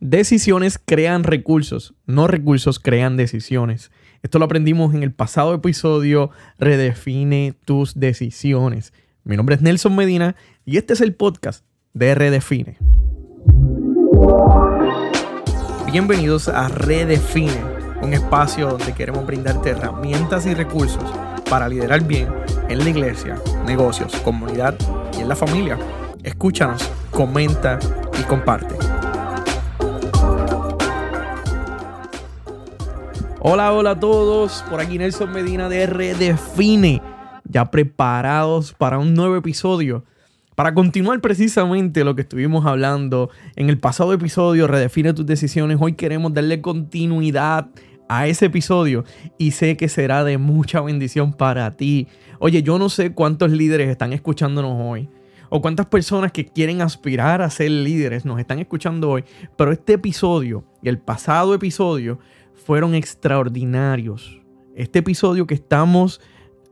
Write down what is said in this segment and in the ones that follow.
Decisiones crean recursos, no recursos crean decisiones. Esto lo aprendimos en el pasado episodio, Redefine tus decisiones. Mi nombre es Nelson Medina y este es el podcast de Redefine. Bienvenidos a Redefine, un espacio donde queremos brindarte herramientas y recursos para liderar bien en la iglesia, negocios, comunidad y en la familia. Escúchanos, comenta y comparte. Hola, hola a todos. Por aquí Nelson Medina de Redefine. Ya preparados para un nuevo episodio. Para continuar precisamente lo que estuvimos hablando en el pasado episodio, Redefine tus decisiones. Hoy queremos darle continuidad a ese episodio y sé que será de mucha bendición para ti. Oye, yo no sé cuántos líderes están escuchándonos hoy o cuántas personas que quieren aspirar a ser líderes nos están escuchando hoy, pero este episodio y el pasado episodio fueron extraordinarios. Este episodio que estamos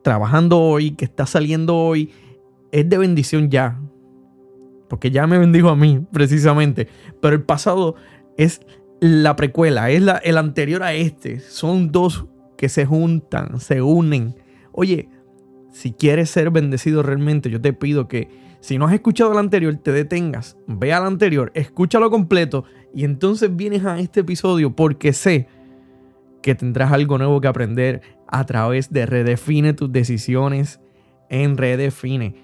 trabajando hoy, que está saliendo hoy, es de bendición ya. Porque ya me bendijo a mí, precisamente. Pero el pasado es la precuela, es la, el anterior a este. Son dos que se juntan, se unen. Oye, si quieres ser bendecido realmente, yo te pido que si no has escuchado el anterior, te detengas, ve al anterior, escúchalo completo y entonces vienes a este episodio porque sé que tendrás algo nuevo que aprender a través de Redefine tus decisiones en Redefine.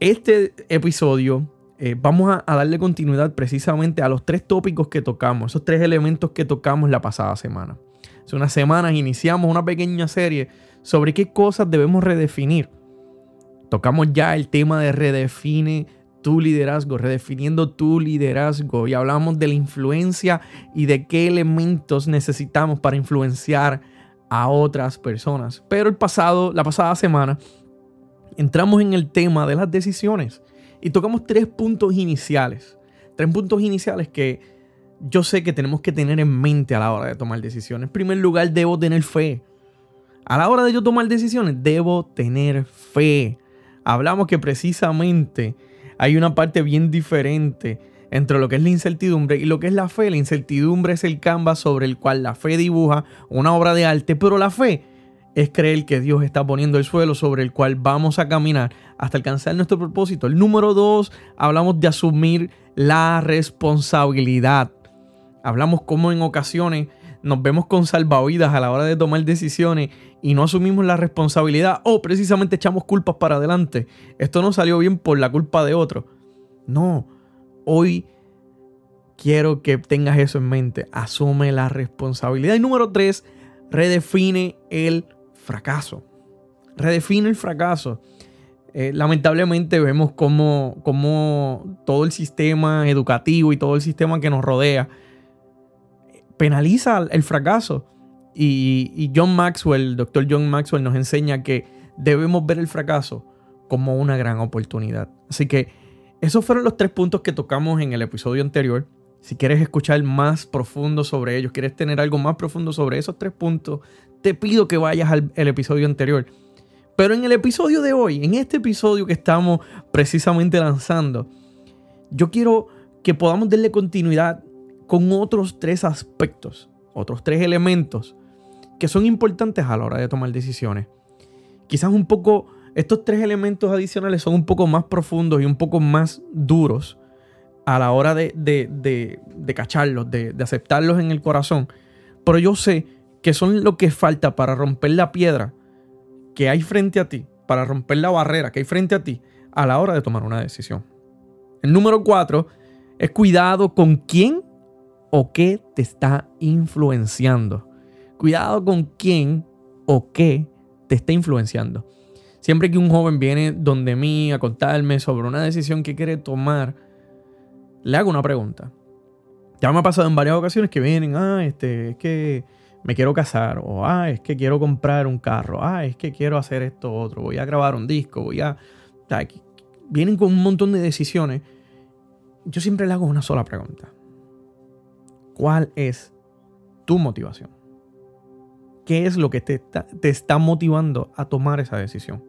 Este episodio eh, vamos a, a, darle continuidad precisamente a los tres tópicos que tocamos, esos tres elementos que tocamos la pasada semana. Hace unas semanas iniciamos una pequeña serie sobre qué cosas debemos redefinir. Tocamos ya el tema de redefine tu liderazgo, redefiniendo tu liderazgo y hablamos de la influencia y de qué elementos necesitamos para influenciar a otras personas. Pero el pasado, la pasada semana, entramos en el tema de las decisiones y tocamos tres puntos iniciales. Tres puntos iniciales que yo sé que tenemos que tener en mente a la hora de tomar decisiones. En primer lugar, debo tener fe. A la hora de yo tomar decisiones, debo tener fe. Hablamos que precisamente hay una parte bien diferente entre lo que es la incertidumbre y lo que es la fe. La incertidumbre es el canvas sobre el cual la fe dibuja una obra de arte, pero la fe es creer que Dios está poniendo el suelo sobre el cual vamos a caminar hasta alcanzar nuestro propósito. El número dos, hablamos de asumir la responsabilidad. Hablamos como en ocasiones nos vemos con salvavidas a la hora de tomar decisiones y no asumimos la responsabilidad o precisamente echamos culpas para adelante. Esto no salió bien por la culpa de otro. No, hoy quiero que tengas eso en mente. Asume la responsabilidad. Y número tres, redefine el fracaso. Redefine el fracaso. Eh, lamentablemente vemos como, como todo el sistema educativo y todo el sistema que nos rodea penaliza el fracaso. Y, John Maxwell, el doctor John Maxwell, nos enseña que debemos ver el fracaso como una gran oportunidad. Así que esos fueron los tres puntos que tocamos en el episodio anterior. Si quieres escuchar más profundo sobre ellos, quieres tener algo más profundo sobre esos tres puntos, te pido que vayas al episodio anterior. Pero en el episodio de hoy, en este episodio que estamos precisamente lanzando, yo quiero que podamos darle continuidad con otros tres aspectos, otros tres elementos que son importantes a la hora de tomar decisiones. Quizás un poco, estos tres elementos adicionales son un poco más profundos y un poco más duros a la hora de, de, cacharlos, de, de aceptarlos en el corazón. Pero yo sé que son lo que falta para romper la piedra que hay frente a ti, para romper la barrera que hay frente a ti a la hora de tomar una decisión. El número cuatro es cuidado con quién o qué te está influenciando. Cuidado con quién o qué te está influenciando. Siempre que un joven viene donde mí a contarme sobre una decisión que quiere tomar, le hago una pregunta. Ya me ha pasado en varias ocasiones que vienen, ah, este, es que me quiero casar, o ah, es que quiero comprar un carro, ah, es que quiero hacer esto otro, voy a grabar un disco, voy a... vienen con un montón de decisiones. Yo siempre le hago una sola pregunta. ¿Cuál es tu motivación? ¿Qué es lo que te está, motivando a tomar esa decisión?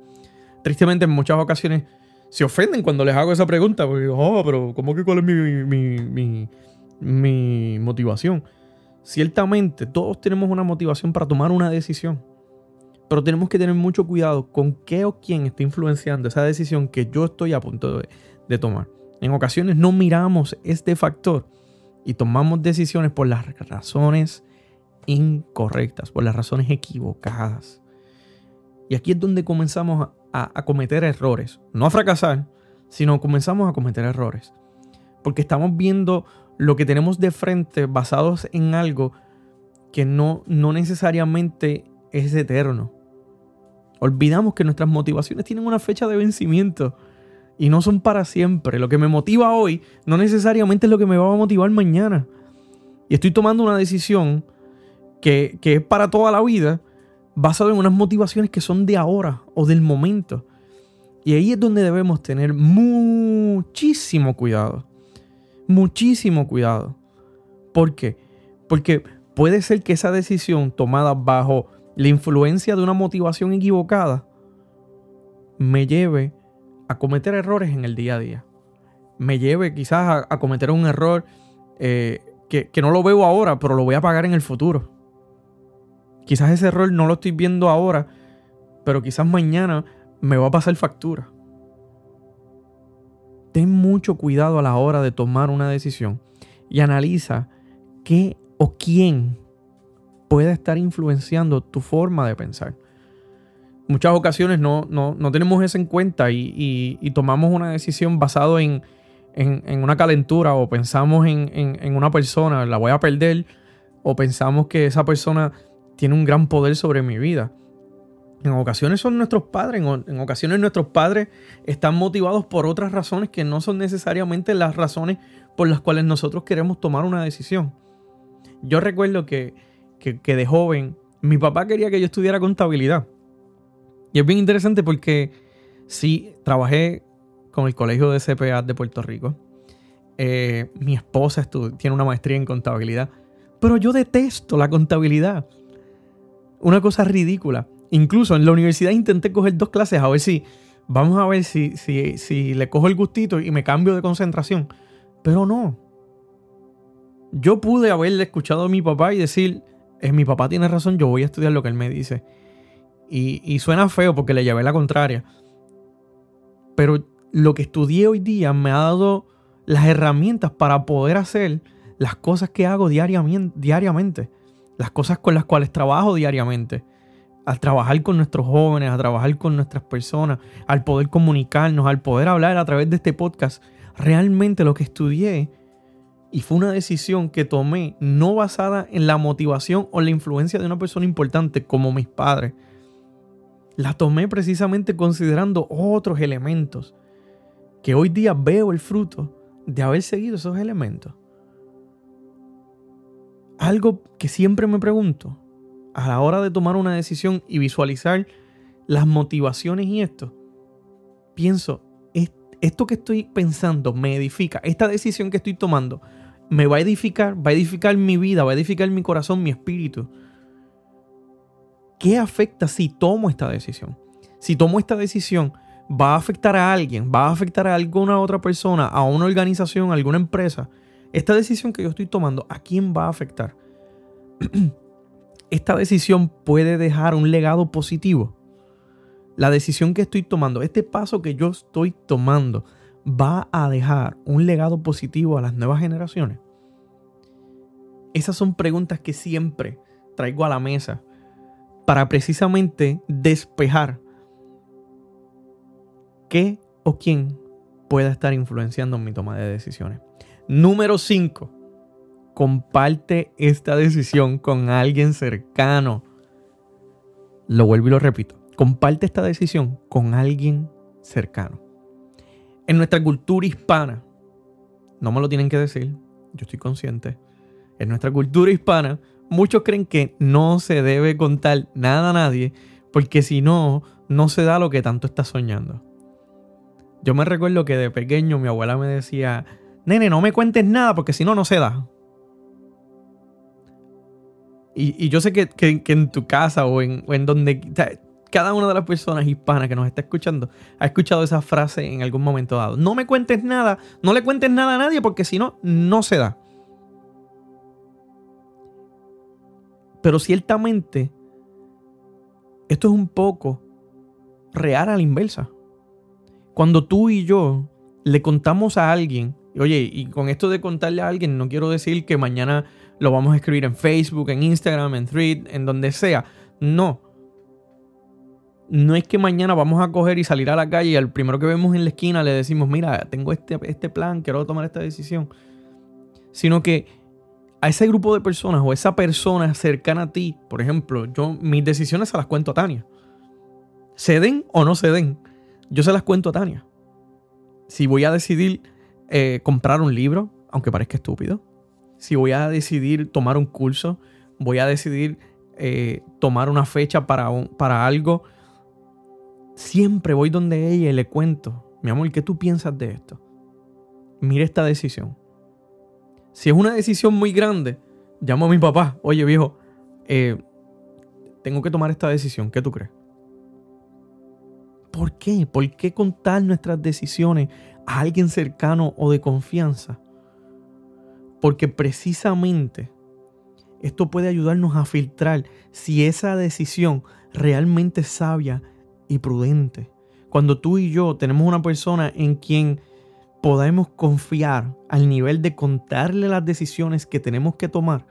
Tristemente, en muchas ocasiones se ofenden cuando les hago esa pregunta. Porque, oh, pero ¿cómo que cuál es mi, mi motivación. Ciertamente, todos tenemos una motivación para tomar una decisión. Pero tenemos que tener mucho cuidado con qué o quién está influenciando esa decisión que yo estoy a punto de, de tomar. En ocasiones no miramos este factor y tomamos decisiones por las razones incorrectas, por las razones equivocadas. Y aquí es donde comenzamos a, cometer errores. No a fracasar, sino comenzamos a cometer errores. Porque estamos viendo lo que tenemos de frente basados en algo que no, no necesariamente es eterno. Olvidamos que nuestras motivaciones tienen una fecha de vencimiento y no son para siempre. Lo que me motiva hoy no necesariamente es lo que me va a motivar mañana. Y estoy tomando una decisión que, es para toda la vida, basado en unas motivaciones que son de ahora o del momento. Y ahí es donde debemos tener muchísimo cuidado. Muchísimo cuidado. ¿Por qué? Porque puede ser que esa decisión tomada bajo la influencia de una motivación equivocada me lleve a cometer errores en el día a día. Me lleve quizás a, cometer un error eh, que, que no lo veo ahora, pero lo voy a pagar en el futuro. Quizás ese error no lo estoy viendo ahora, pero quizás mañana me va a pasar factura. Ten mucho cuidado a la hora de tomar una decisión y analiza qué o quién puede estar influenciando tu forma de pensar. Muchas ocasiones no, tenemos eso en cuenta y, tomamos una decisión basado en, una calentura o pensamos en, en una persona, la voy a perder, o pensamos que esa persona tiene un gran poder sobre mi vida. En ocasiones son nuestros padres, en, ocasiones nuestros padres están motivados por otras razones que no son necesariamente las razones por las cuales nosotros queremos tomar una decisión. Yo recuerdo que, que, de joven mi papá quería que yo estudiara contabilidad. Y es bien interesante porque sí, trabajé con el Colegio de CPA de Puerto Rico. Eh, mi esposa tiene una maestría en contabilidad. Pero yo detesto la contabilidad. Una cosa ridícula. Incluso en la universidad intenté coger dos clases a ver si, vamos a ver si, si, si le cojo el gustito y me cambio de concentración. Pero no. Yo pude haberle escuchado a mi papá y decir, es mi papá tiene razón, yo voy a estudiar lo que él me dice. Y, y suena feo porque le llevé la contraria. Pero lo que estudié hoy día me ha dado las herramientas para poder hacer las cosas que hago diariamente las cosas con las cuales trabajo diariamente, al trabajar con nuestros jóvenes, a trabajar con nuestras personas, al poder comunicarnos, al poder hablar a través de este podcast, realmente lo que estudié y fue una decisión que tomé no basada en la motivación o la influencia de una persona importante como mis padres. La tomé precisamente considerando otros elementos que hoy día veo el fruto de haber seguido esos elementos algo que siempre me pregunto a la hora de tomar una decisión y visualizar las motivaciones y esto, pienso, esto que estoy pensando me edifica, esta decisión que estoy tomando me va a edificar, va a edificar mi vida, va a edificar mi corazón, mi espíritu. ¿Qué afecta si tomo esta decisión? Si tomo esta decisión, va a afectar a alguien, va a afectar a alguna otra persona, a una organización, a alguna empresa esta decisión que yo estoy tomando, ¿a quién va a afectar? Esta decisión puede dejar un legado positivo. La decisión que estoy tomando, este paso que yo estoy tomando, va a dejar un legado positivo a las nuevas generaciones. Esas son preguntas que siempre traigo a la mesa para precisamente despejar qué o quién pueda estar influenciando en mi toma de decisiones. Número 5. Comparte esta decisión con alguien cercano. Lo vuelvo y lo repito. Comparte esta decisión con alguien cercano. En nuestra cultura hispana, no me lo tienen que decir, yo estoy consciente. En nuestra cultura hispana, muchos creen que no se debe contar nada a nadie porque si no, no se da lo que tanto está soñando. Yo me recuerdo que de pequeño mi abuela me decía, nene, no me cuentes nada porque si no, no se da. Y, yo sé que, en tu casa o en, donde cada una de las personas hispanas que nos está escuchando ha escuchado esa frase en algún momento dado. No me cuentes nada, no le cuentes nada a nadie porque si no, no se da. Pero ciertamente, esto es un poco real a la inversa. Cuando tú y yo le contamos a alguien oye, y con esto de contarle a alguien, no quiero decir que mañana lo vamos a escribir en Facebook, en Instagram, en Thread, en donde sea. No. No es que mañana vamos a coger y salir a la calle y al primero que vemos en la esquina le decimos, mira, tengo este, este plan, quiero tomar esta decisión. Sino que a ese grupo de personas o esa persona cercana a ti, por ejemplo, yo mis decisiones se las cuento a Tania. ¿Se den o no se den? Yo se las cuento a Tania. Si voy a decidir eh, comprar un libro, aunque parezca estúpido, si voy a decidir tomar un curso, voy a decidir eh, tomar una fecha para, para algo, siempre voy donde ella y le cuento, mi amor, ¿qué tú piensas de esto? Mira esta decisión. Si es una decisión muy grande, llamo a mi papá, oye viejo, eh, tengo que tomar esta decisión, ¿qué tú crees? ¿Por qué? ¿Por qué contar nuestras decisiones a alguien cercano o de confianza? Porque precisamente esto puede ayudarnos a filtrar si esa decisión realmente es sabia y prudente. Cuando tú y yo tenemos una persona en quien podemos confiar al nivel de contarle las decisiones que tenemos que tomar,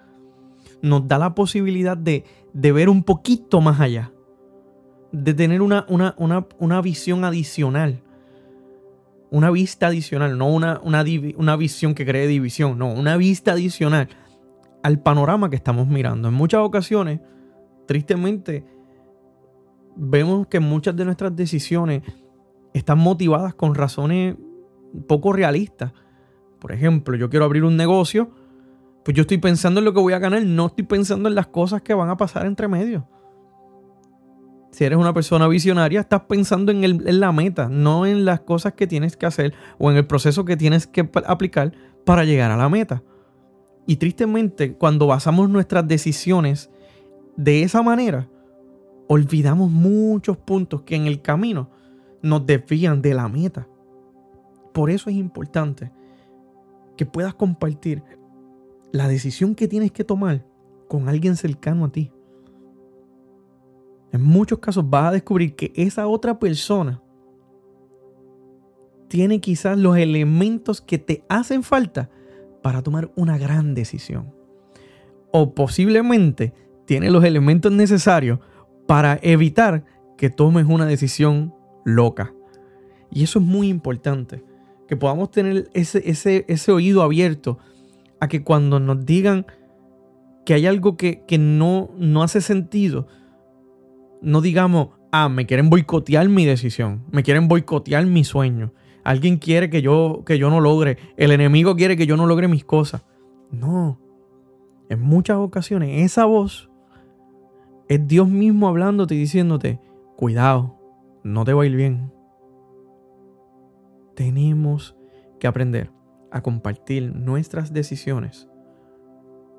nos da la posibilidad de, ver un poquito más allá, de tener una, una, una visión adicional una vista adicional, no una, una, visión que cree división, no, una vista adicional al panorama que estamos mirando. En muchas ocasiones, tristemente, vemos que muchas de nuestras decisiones están motivadas con razones poco realistas. Por ejemplo, yo quiero abrir un negocio, pues yo estoy pensando en lo que voy a ganar, no estoy pensando en las cosas que van a pasar entre medios si eres una persona visionaria, estás pensando en, la meta, no en las cosas que tienes que hacer o en el proceso que tienes que aplicar para llegar a la meta. Y tristemente, cuando basamos nuestras decisiones de esa manera, olvidamos muchos puntos que en el camino nos desvían de la meta. Por eso es importante que puedas compartir la decisión que tienes que tomar con alguien cercano a ti. En muchos casos vas a descubrir que esa otra persona tiene quizás los elementos que te hacen falta para tomar una gran decisión. O posiblemente tiene los elementos necesarios para evitar que tomes una decisión loca. Y eso es muy importante, que podamos tener ese, ese, ese oído abierto a que cuando nos digan que hay algo que, que no, no hace sentido, no digamos, ah, me quieren boicotear mi decisión, me quieren boicotear mi sueño. Alguien quiere que yo, que yo no logre, el enemigo quiere que yo no logre mis cosas. No. En muchas ocasiones esa voz es Dios mismo hablándote y diciéndote, cuidado, no te va a ir bien. Tenemos que aprender a compartir nuestras decisiones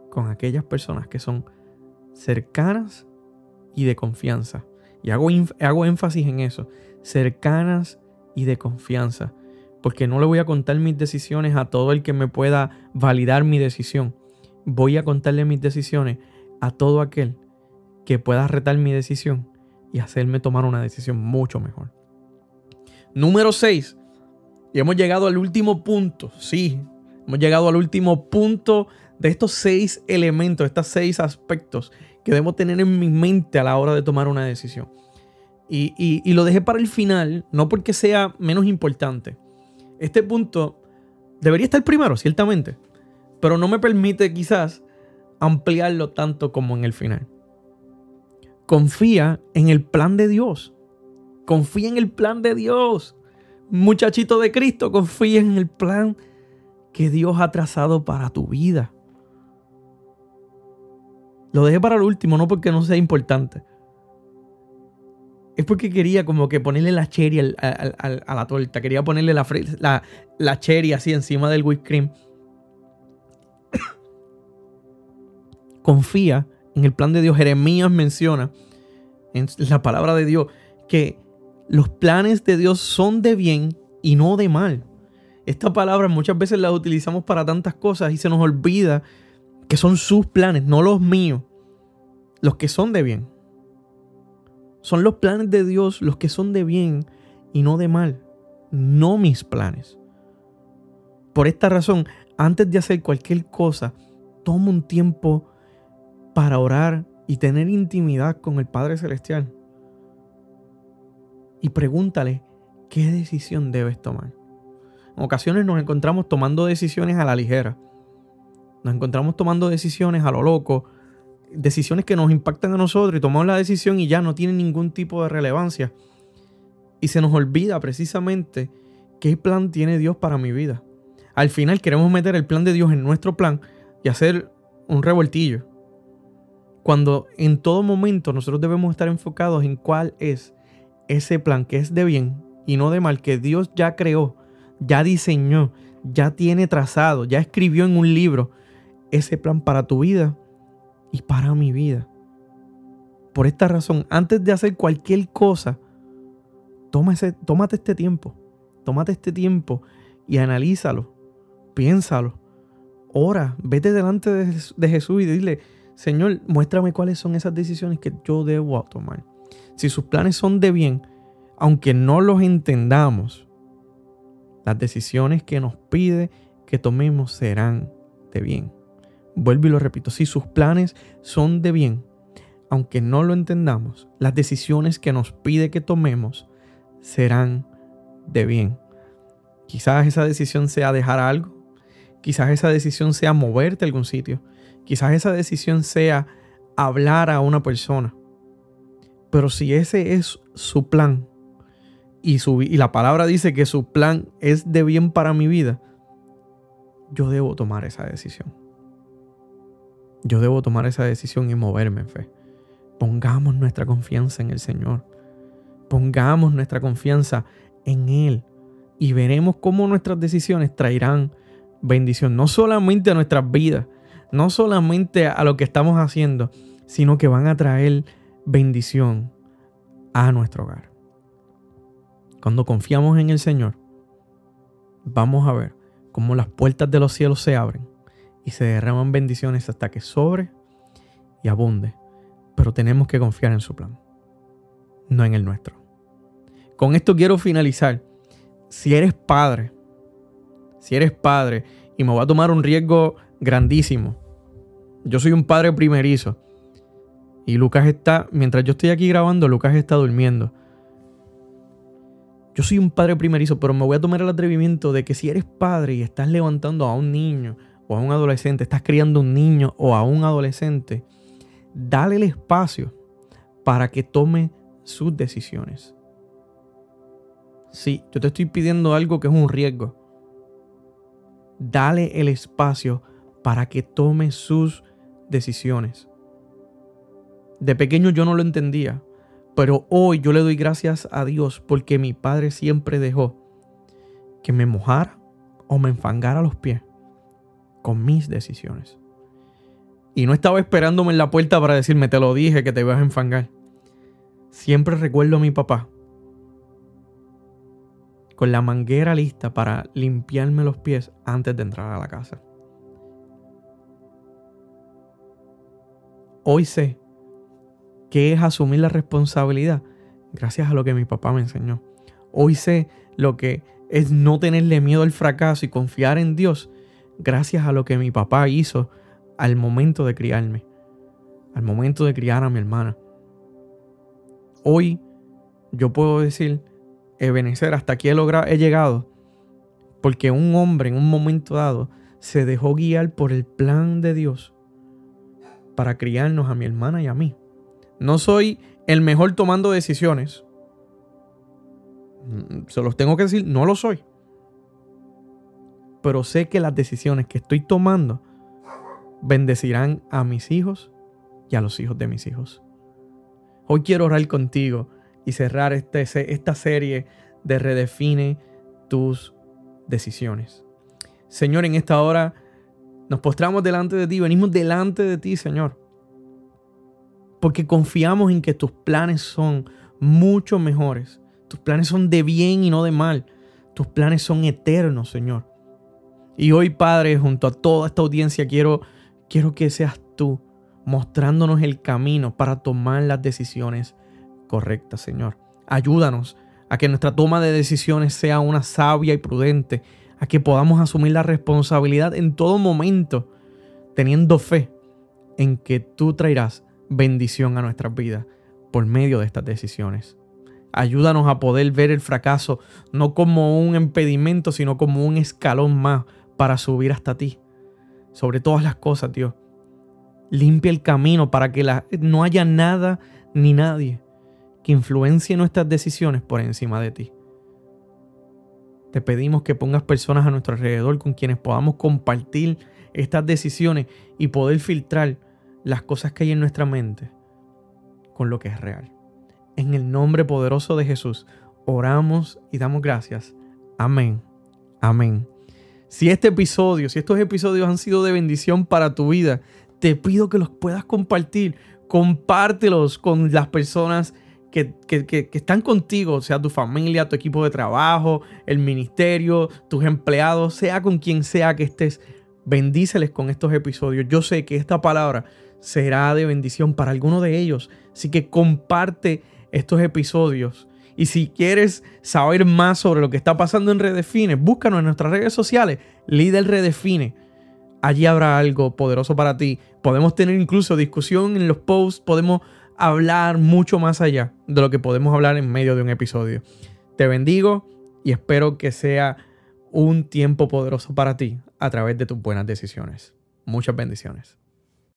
con aquellas personas que son cercanas y de confianza. Y hago, hago énfasis en eso, cercanas y de confianza. Porque no le voy a contar mis decisiones a todo el que me pueda validar mi decisión. Voy a contarle mis decisiones a todo aquel que pueda retar mi decisión y hacerme tomar una decisión mucho mejor. Número 6. Y hemos llegado al último punto. Sí, hemos llegado al último punto de estos seis elementos, estos seis aspectos que debo tener en mi mente a la hora de tomar una decisión. Y, lo dejé para el final, no porque sea menos importante. Este punto debería estar primero, ciertamente, pero no me permite quizás ampliarlo tanto como en el final. Confía en el plan de Dios. Confía en el plan de Dios. Muchachito de Cristo, confía en el plan que Dios ha trazado para tu vida. Lo dejé para el último, no porque no sea importante. Es porque quería como que ponerle la cherry a la torta. Quería ponerle la, la, la cherry así encima del whipped cream. Confía en el plan de Dios. Jeremías menciona en la palabra de Dios que los planes de Dios son de bien y no de mal. Esta palabra muchas veces la utilizamos para tantas cosas y se nos olvida que son sus planes, no los míos. los que son de bien. Son los planes de Dios los que son de bien y no de mal, no mis planes. Por esta razón, antes de hacer cualquier cosa, toma un tiempo para orar y tener intimidad con el Padre Celestial. Y pregúntale qué decisión debes tomar. En ocasiones nos encontramos tomando decisiones a la ligera. Nos encontramos tomando decisiones a lo loco, decisiones que nos impactan a nosotros y tomamos la decisión y ya no tienen ningún tipo de relevancia. Y se nos olvida precisamente qué plan tiene Dios para mi vida. Al final queremos meter el plan de Dios en nuestro plan y hacer un revoltillo. Cuando en todo momento nosotros debemos estar enfocados en cuál es ese plan que es de bien y no de mal, que Dios ya creó, ya diseñó, ya tiene trazado, ya escribió en un libro ese plan para tu vida y para mi vida. Por esta razón, antes de hacer cualquier cosa, tómate este tiempo. Tómate este tiempo y analízalo. Piénsalo. Ora, vete delante de, de Jesús y dile, Señor, muéstrame cuáles son esas decisiones que yo debo tomar. Si sus planes son de bien, aunque no los entendamos, las decisiones que nos pide que tomemos serán de bien. Vuelvo y lo repito, si sus planes son de bien, aunque no lo entendamos, las decisiones que nos pide que tomemos serán de bien. Quizás esa decisión sea dejar algo, quizás esa decisión sea moverte a algún sitio, quizás esa decisión sea hablar a una persona. Pero si ese es su plan y, su, y la palabra dice que su plan es de bien para mi vida, yo debo tomar esa decisión. Yo debo tomar esa decisión y moverme en fe. Pongamos nuestra confianza en el Señor. Pongamos nuestra confianza en Él. Y veremos cómo nuestras decisiones traerán bendición, no solamente a nuestras vidas, no solamente a lo que estamos haciendo, sino que van a traer bendición a nuestro hogar. Cuando confiamos en el Señor, vamos a ver cómo las puertas de los cielos se abren y se derraman bendiciones hasta que sobre y abunde. Pero tenemos que confiar en su plan, no en el nuestro. Con esto quiero finalizar. Si eres padre, si eres padre y me voy a tomar un riesgo grandísimo, yo soy un padre primerizo y Lucas está, mientras yo estoy aquí grabando, Lucas está durmiendo. Yo soy un padre primerizo, pero me voy a tomar el atrevimiento de que si eres padre y estás levantando a un niño a un adolescente, estás criando un niño o a un adolescente, dale el espacio para que tome sus decisiones. Sí, yo te estoy pidiendo algo que es un riesgo. Dale el espacio para que tome sus decisiones. De pequeño yo no lo entendía, pero hoy yo le doy gracias a Dios porque mi padre siempre dejó que me mojara o me enfangara los pies con mis decisiones. Y no estaba esperándome en la puerta para decirme, te lo dije que te ibas a enfangar. Siempre recuerdo a mi papá con la manguera lista para limpiarme los pies antes de entrar a la casa. Hoy sé que es asumir la responsabilidad gracias a lo que mi papá me enseñó. Hoy sé lo que es no tenerle miedo al fracaso y confiar en Dios gracias a lo que mi papá hizo al momento de criarme, al momento de criar a mi hermana. Hoy yo puedo decir, Ebenezer, hasta aquí he, logrado, he llegado, porque un hombre en un momento dado se dejó guiar por el plan de Dios para criarnos a mi hermana y a mí. No soy el mejor tomando decisiones. Mm, se los tengo que decir, no lo soy pero sé que las decisiones que estoy tomando bendecirán a mis hijos y a los hijos de mis hijos. Hoy quiero orar contigo y cerrar este, esta serie de Redefine tus decisiones. Señor, en esta hora nos postramos delante de ti, venimos delante de ti, Señor. Porque confiamos en que tus planes son mucho mejores. Tus planes son de bien y no de mal. Tus planes son eternos, Señor. Y hoy, Padre, junto a toda esta audiencia, quiero, quiero que seas tú mostrándonos el camino para tomar las decisiones correctas, Señor. Ayúdanos a que nuestra toma de decisiones sea una sabia y prudente, a que podamos asumir la responsabilidad en todo momento, teniendo fe en que tú traerás bendición a nuestras vidas por medio de estas decisiones. Ayúdanos a poder ver el fracaso no como un impedimento, sino como un escalón más para subir hasta ti. Sobre todas las cosas, Dios. Limpia el camino para que no haya nada ni nadie que influencie nuestras decisiones por encima de ti. Te pedimos que pongas personas a nuestro alrededor con quienes podamos compartir estas decisiones y poder filtrar las cosas que hay en nuestra mente con lo que es real. En el nombre poderoso de Jesús, oramos y damos gracias. Amén. Amén. Si este episodio, si estos episodios han sido de bendición para tu vida, te pido que los puedas compartir. Compártelos con las personas que, que, están contigo, sea tu familia, tu equipo de trabajo, el ministerio, tus empleados, sea con quien sea que estés. Bendíceles con estos episodios. Yo sé que esta palabra será de bendición para alguno de ellos. Así que comparte estos episodios. Y si quieres saber más sobre lo que está pasando en Redefine, búscanos en nuestras redes sociales, Líder Redefine. Allí habrá algo poderoso para ti. Podemos tener incluso discusión en los posts, podemos hablar mucho más allá de lo que podemos hablar en medio de un episodio. Te bendigo y espero que sea un tiempo poderoso para ti a través de tus buenas decisiones. Muchas bendiciones.